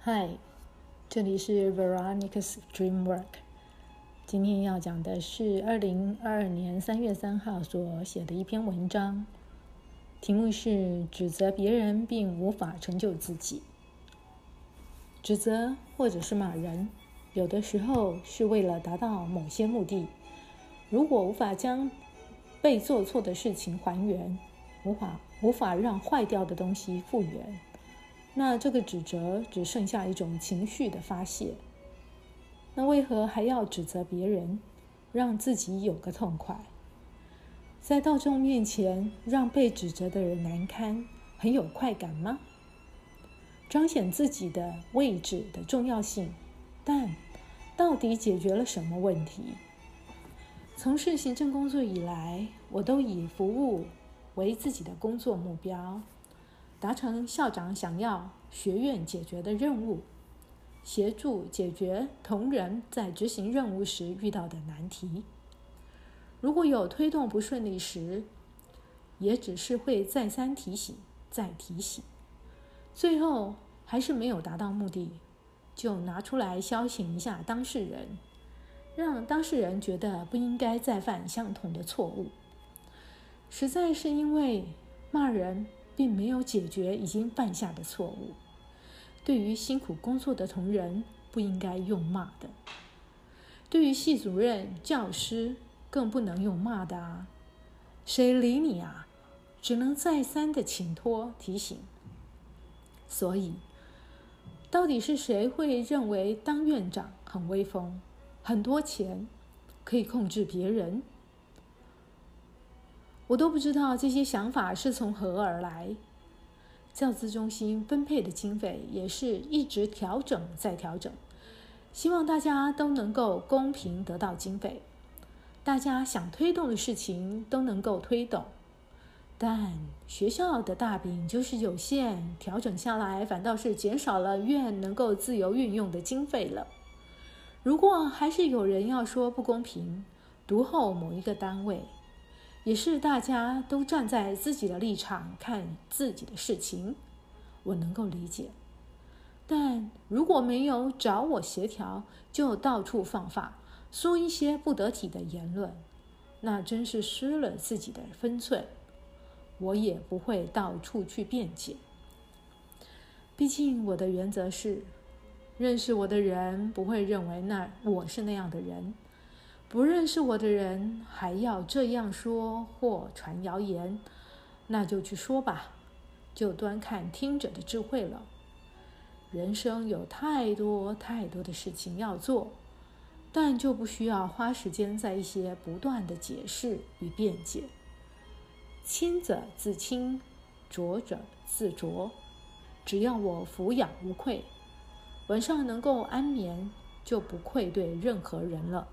嗨，这里是 Veronica's Dreamwork。今天要讲的是二零二二年三月三号所写的一篇文章，题目是“指责别人并无法成就自己”。指责或者是骂人，有的时候是为了达到某些目的。如果无法将被做错的事情还原，无法无法让坏掉的东西复原。那这个指责只剩下一种情绪的发泄。那为何还要指责别人，让自己有个痛快？在大众面前让被指责的人难堪，很有快感吗？彰显自己的位置的重要性，但到底解决了什么问题？从事行政工作以来，我都以服务为自己的工作目标。达成校长想要学院解决的任务，协助解决同仁在执行任务时遇到的难题。如果有推动不顺利时，也只是会再三提醒、再提醒，最后还是没有达到目的，就拿出来消遣一下当事人，让当事人觉得不应该再犯相同的错误。实在是因为骂人。并没有解决已经犯下的错误。对于辛苦工作的同仁，不应该用骂的；对于系主任、教师，更不能用骂的啊！谁理你啊？只能再三的请托提醒。所以，到底是谁会认为当院长很威风、很多钱，可以控制别人？我都不知道这些想法是从何而来。教资中心分配的经费也是一直调整再调整，希望大家都能够公平得到经费，大家想推动的事情都能够推动。但学校的大饼就是有限，调整下来反倒是减少了院能够自由运用的经费了。如果还是有人要说不公平，读后某一个单位。也是大家都站在自己的立场看自己的事情，我能够理解。但如果没有找我协调，就到处放话，说一些不得体的言论，那真是失了自己的分寸。我也不会到处去辩解。毕竟我的原则是，认识我的人不会认为那我是那样的人。不认识我的人还要这样说或传谣言，那就去说吧，就端看听者的智慧了。人生有太多太多的事情要做，但就不需要花时间在一些不断的解释与辩解。清者自清，浊者自浊。只要我抚养无愧，晚上能够安眠，就不愧对任何人了。